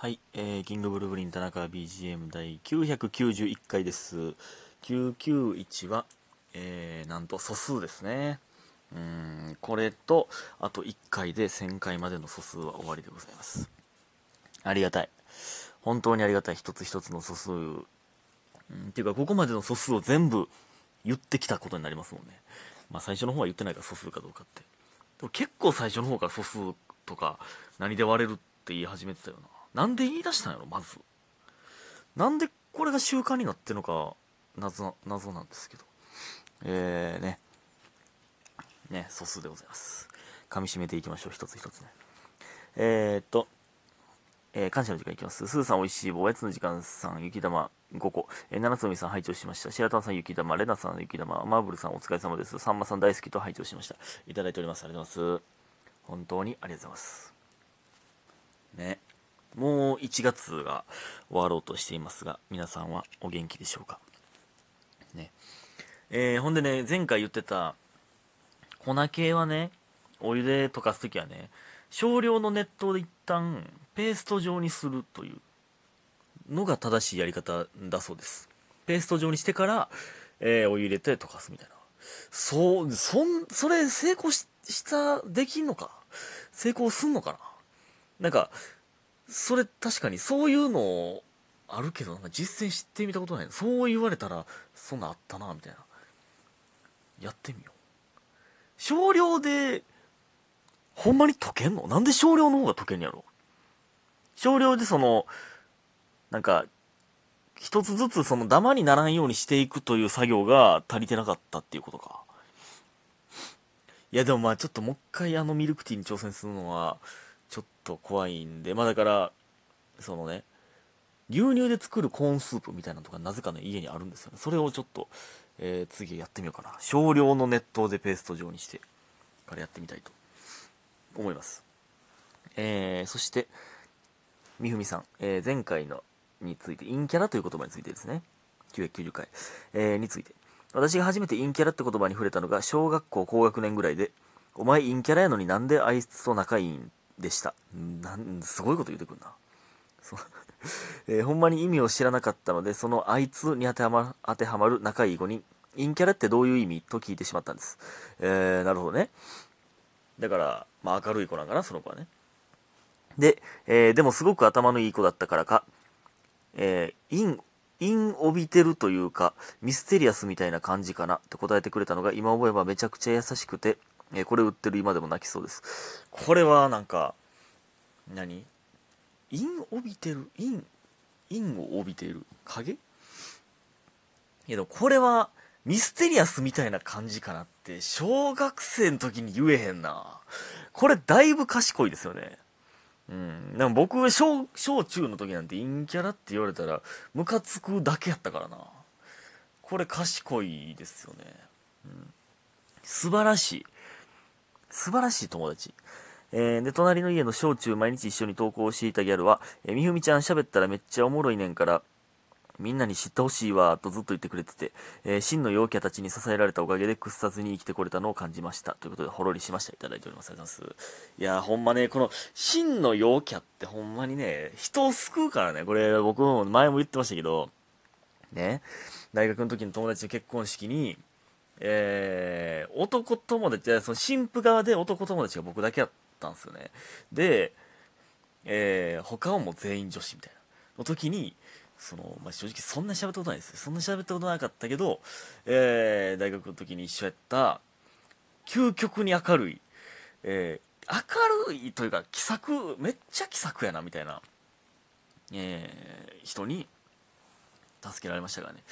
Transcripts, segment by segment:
はい、えー、キングブルーブリン田中 BGM 第991回です。991は、えー、なんと素数ですね。うん、これと、あと1回で1000回までの素数は終わりでございます。ありがたい。本当にありがたい一つ一つの素数。うん、っていうか、ここまでの素数を全部言ってきたことになりますもんね。まあ最初の方は言ってないから素数かどうかって。でも結構最初の方から素数とか何で割れるって言い始めてたよな。なんで言い出したんやろ、まず。なんでこれが習慣になってるのか、謎、謎なんですけど。えーね。ね、素数でございます。噛み締めていきましょう、一つ一つね。えー、っと、えー感謝の時間いきます。スーさんおいしい棒、おやつの時間さん、雪玉5個、えー、七つのみさん拝聴しました。白玉さん雪玉、レナさん雪玉、マーブルさんお疲れ様です。さんまさん大好きと拝聴しました。いただいております。ありがとうございます。本当にありがとうございます。ね。もう1月が終わろうとしていますが、皆さんはお元気でしょうか？ね。えーほんでね、前回言ってた、粉系はね、お湯で溶かすときはね、少量の熱湯で一旦ペースト状にするというのが正しいやり方だそうです。ペースト状にしてから、えーお湯入れて溶かすみたいな。そう、そん、それ成功しした、できんのか？成功すんのかな？なんか、それ確かにそういうのあるけど、なんか実践してみたことないそう言われたら、そんなあったな、みたいな。やってみよう。少量で、ほんまに溶けんの？なんで少量の方が溶けんやろ？少量でその、なんか、一つずつそのダマにならんようにしていくという作業が足りてなかったっていうことか。いやでもまあちょっともう一回あのミルクティーに挑戦するのは、ちょっと怖いんで、まあだから、そのね、牛乳で作るコーンスープみたいなのとかなぜかね家にあるんですよね。それをちょっと、えー次やってみようかな。少量の熱湯でペースト状にして、からやってみたいと思います。えー、そして、みふみさん、えー前回のについて、陰キャラという言葉についてですね、990回、えーについて。私が初めて陰キャラって言葉に触れたのが小学校高学年ぐらいで、お前陰キャラやのになんであいつと仲いいん？でした。なん、すごいこと言うてくんな。えーほんまに意味を知らなかったので、そのあいつに当てはま当てはまる仲いい子に、陰キャラってどういう意味と聞いてしまったんです。えー、なるほどね。だから、まあ明るい子なんかな、その子はね。で、えーでもすごく頭のいい子だったからか、えー、陰、陰帯びてるというか、ミステリアスみたいな感じかなって答えてくれたのが、今思えばめちゃくちゃ優しくて、えーこれ売ってる今でも泣きそうです。これはなんか、何？陰帯びてる陰、陰を帯びている影？いやでもこれは、ミステリアスみたいな感じかなって、小学生の時に言えへんな。これだいぶ賢いですよね。うん。でも僕、小、小中の時なんて陰キャラって言われたら、ムカつくだけやったからな。これ賢いですよね。うん。素晴らしい。素晴らしい友達。えーで、隣の家の小中毎日一緒に投稿していたギャルは、えーみふみちゃん喋ったらめっちゃおもろいねんから、みんなに知ってほしいわ、とずっと言ってくれてて、えー真の陽キャたちに支えられたおかげで屈さずに生きてこれたのを感じました。ということで、ほろりしました。いただいております。ありがとうございます。いやー、ほんまね、この、真の陽キャってほんまにね、人を救うからね、これ僕も前も言ってましたけど、ね、大学の時の友達の結婚式に、えー、男友達、その新婦側で男友達が僕だけやったんですよね。で、えー、他はもう全員女子みたいな。の時に、その、まあ、正直そんな喋ったことないですよ。そんな喋ったことなかったけど、えー、大学の時に一緒やった、究極に明るい、えー、明るいというか、気さく、めっちゃ気さくやな、みたいな、えー、人に、助けられましたからね。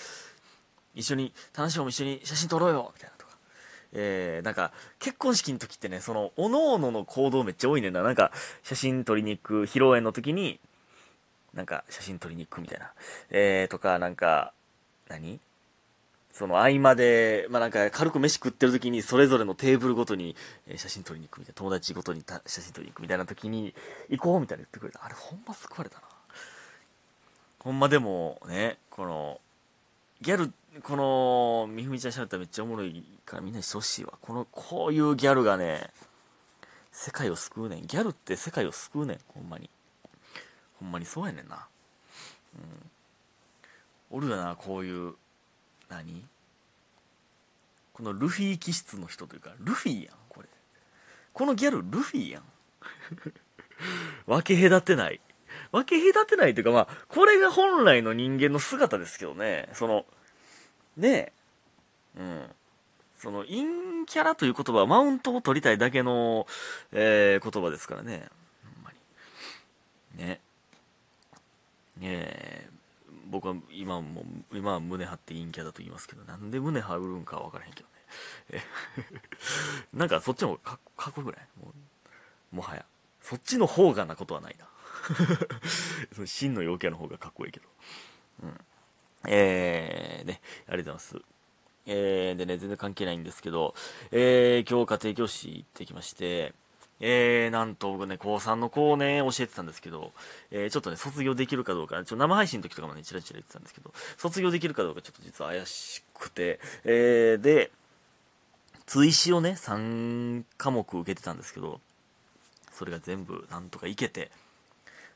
一緒に、楽しいも一緒に写真撮ろうよみたいなとか。えー、なんか、結婚式の時ってね、その、おのおのの行動めっちゃ多いねんな。なんか、写真撮りに行く、披露宴の時に、なんか、写真撮りに行くみたいな。えー、とか、なんか、何？その合間で、まあ、なんか軽く飯食ってる時にそれぞれのテーブルごとに写真撮りに行くみたいな、友達ごとに写真撮りに行くみたいな時に、行こうみたいな言ってくれた。あれほんま救われたな。ほんまでもね、この、ギャル、この、みふみちゃんしゃべったらめっちゃおもろいからみんなにしてほしいわ。この、こういうギャルがね、世界を救うねん。ギャルって世界を救うねん、ほんまに。ほんまにそうやねんな。うん。おるよなこういう何？このルフィ気質の人というかルフィやんこれ。このギャルルフィやん。分け隔てない。分け隔てないというかまあこれが本来の人間の姿ですけどね。そのねえ。うん。その陰キャラという言葉はマウントを取りたいだけの、えー、言葉ですからね。ほんまに。ね。ねえ。僕は今も今は胸張って陰キャだと言いますけどなんで胸張るんかは分からへんけどね。なんかそっちの方がかかっこよくない？ももはや。そっちの方がなことはないな。その真の陽キャの方がかっこいいけど。うん。えー、ねありがとうございます。えー、でね全然関係ないんですけど、えー、今日家庭教師行ってきましてえー、なんと僕ね、高3の子をね、教えてたんですけど、えー、ちょっとね、卒業できるかどうか、ちょ生配信の時とかもね、チラチラ言ってたんですけど、卒業できるかどうかちょっと実は怪しくて、えー、で、追試をね、3科目受けてたんですけど、それが全部なんとかいけて、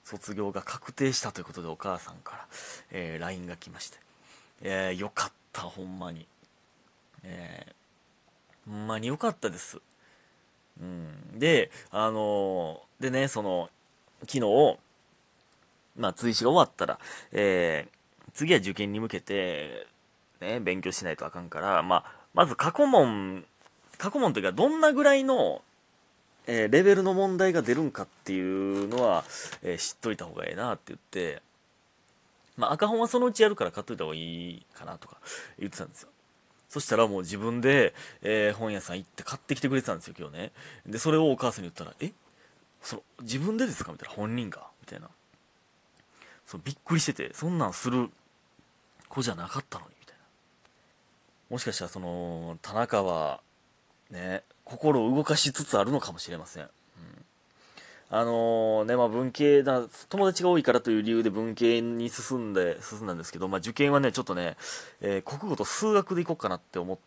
卒業が確定したということでお母さんから、えー、LINE が来まして、えー、よかった、ほんまに。えー、ほんまによかったです。うん、で、あのー、でね、その、昨日、まあ、追試が終わったら、えー、次は受験に向けて、ね、勉強しないとあかんから、まあ、まず過去問、過去問というか、どんなぐらいの、えー、レベルの問題が出るんかっていうのは、えー、知っといた方がええなって言って、まあ、赤本はそのうちやるから買っといた方がいいかなとか言ってたんですよ。そしたらもう自分で、えー、本屋さん行って買ってきてくれてたんですよ、今日ね。で、それをお母さんに言ったら、え？その、自分でですか？みたいな、本人が？みたいな。そのびっくりしてて、そんなんする子じゃなかったのに、みたいな。もしかしたら、その、田中は、ね、心を動かしつつあるのかもしれません。うんあのー、ね、まあ文系だ、友達が多いからという理由で文系に進んで、進んだんですけど、まあ受験はね、ちょっとね、えー、国語と数学でいこうかなって思っ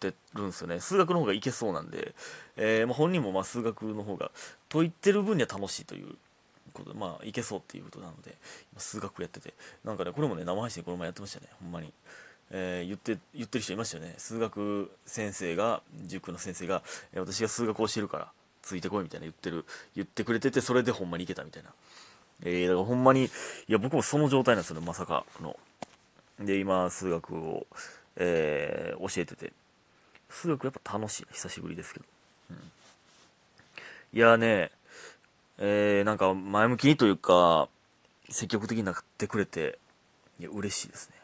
てるんですよね。数学の方がいけそうなんで、えー、まあ本人もまあ数学の方が、解いてる分には楽しいということで、まあいけそうっていうことなので、数学やってて、なんかね、これもね、生配信この前やってましたね、ほんまに。えー、言って、言ってる人いましたよね。数学先生が、塾の先生が、えー、私が数学を教えるから、ついてこいみたいな言ってる、言ってくれてて、それでほんまにいけたみたいな。えー、だからほんまに、いや、僕もその状態なんですよね、まさかの。で、今、数学を、えー、教えてて。数学やっぱ楽しい。久しぶりですけど。うん。いやね、えー、なんか前向きにというか、積極的になってくれて、いや、嬉しいですね。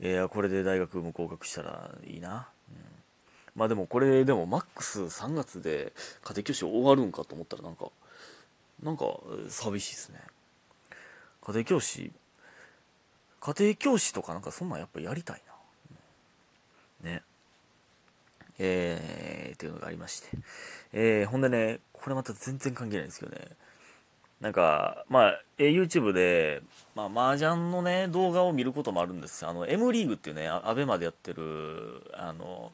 いや、これで大学も合格したらいいな。うん。まあでもこれでもマックス3月で家庭教師終わるんかと思ったらなんかなんか寂しいですね。家庭教師家庭教師とかなんかそんなんやっぱやりたいな。ね。えー、っていうのがありまして。えー、ほんでねこれまた全然関係ないんですけどね。なんか、まあ、え YouTube で、まあ、麻雀のね、動画を見ることもあるんです。あの、M リーグっていうね、アベマでやってる、あの、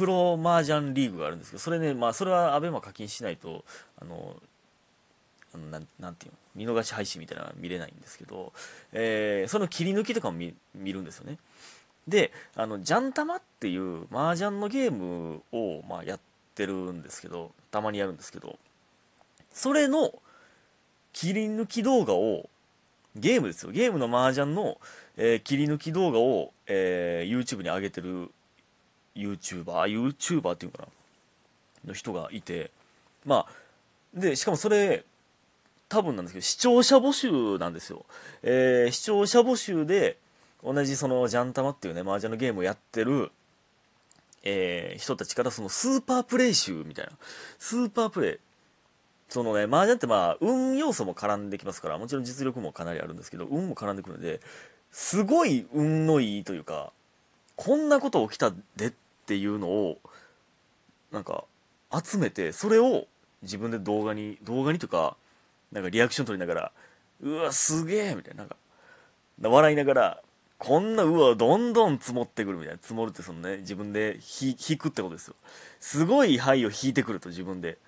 プロ麻雀リーグがあるんですけどそれねまあそれは ABEMA 課金しないとあのななんていうの見逃し配信みたいなのは見れないんですけど、えー、その切り抜きとかも見見るんですよねであのジャンタマっていう麻雀のゲームを、まあ、やってるんですけどたまにやるんですけどそれの切り抜き動画をゲームですよゲームの麻雀の、えー、切り抜き動画を、えー、YouTube に上げてる YouTuber、YouTuber っていうかな、の人がいて、まあ、で、しかもそれ、多分なんですけど、視聴者募集なんですよ。えー、視聴者募集で、同じその、ジャンタマっていうね、麻雀のゲームをやってる、えー、人たちからそのスーパープレイ集みたいな。スーパープレイ。そのね、麻雀ってまあ、運要素も絡んできますから、もちろん実力もかなりあるんですけど、運も絡んでくるんで、すごい運のいいというか、こんなこと起きたでっていうのをなんか集めてそれを自分で動画に動画にとかなんかリアクション取りながらうわすげえみたいななんか笑いながらこんなうわどんどん積もってくるみたいな積もるってそのね自分で引くってことですよ。すごい牌を引いてくると自分で。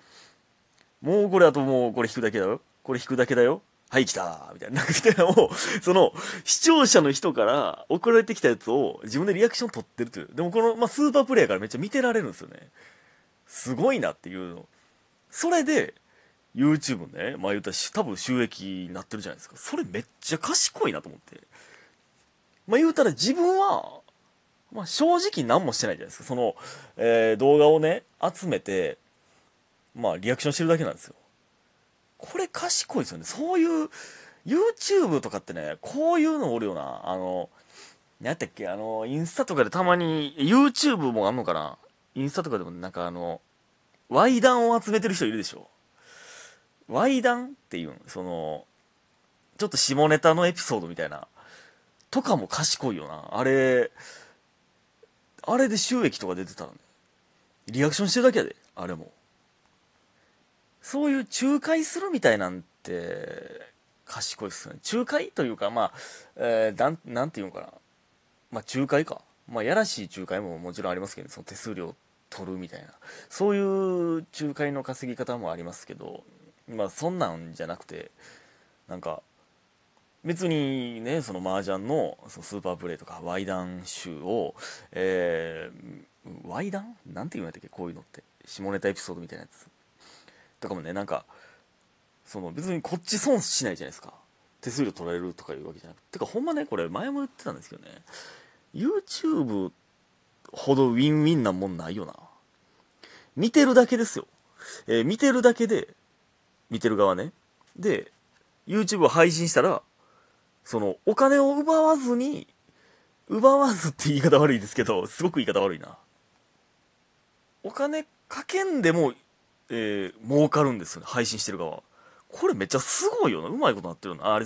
もうこれあともうこれ引くだけだよこれ引くだけだよはい、来たみたいな、みたいなを、その、視聴者の人から送られてきたやつを自分でリアクション取ってるという。でもこの、まあ、スーパープレイヤーからめっちゃ見てられるんですよね。すごいなっていうの。それで、YouTube ね、まあ言ったら多分収益になってるじゃないですか。それめっちゃ賢いなと思って。まあ言うたら自分は、まあ正直何もしてないじゃないですか。その、えー、動画をね、集めて、まあリアクションしてるだけなんですよ。これ賢いですよね。そういう、YouTube とかってね、こういうのおるよな。あの、何やったっけ？あの、インスタとかでたまに、YouTube もあんのかな？インスタとかでもなんかあの、ワイダンを集めてる人いるでしょワイダンっていうその、ちょっと下ネタのエピソードみたいな、とかも賢いよな。あれ、あれで収益とか出てたらね、リアクションしてるだけやで、あれも。そういう仲介するみたいなんて、賢いっすね。仲介というか、まあ、えー、なん、なんていうのかな。まあ、仲介か。まあ、やらしい仲介ももちろんありますけど、その手数料取るみたいな。そういう仲介の稼ぎ方もありますけど、まあ、そんなんじゃなくて、なんか、別にね、その麻雀のそのスーパープレイとか、ワイダン集を、えー、ワイダン？なんて言うんやったっけ？こういうのって。下ネタエピソードみたいなやつ。とかもね、なんか、その別にこっち損しないじゃないですか。手数料取られるとかいうわけじゃなくて。てかほんまね、これ前も言ってたんですけどね、YouTube ほどウィンウィンなもんないよな。見てるだけですよ。えー、見てるだけで、見てる側ね。で、YouTube を配信したら、その、お金を奪わずに、奪わずって言い方悪いですけど、すごく言い方悪いな。お金かけんでも、えー、儲かるんですよね、配信してる側。これめっちゃすごいよな。うまいことなってるな。あ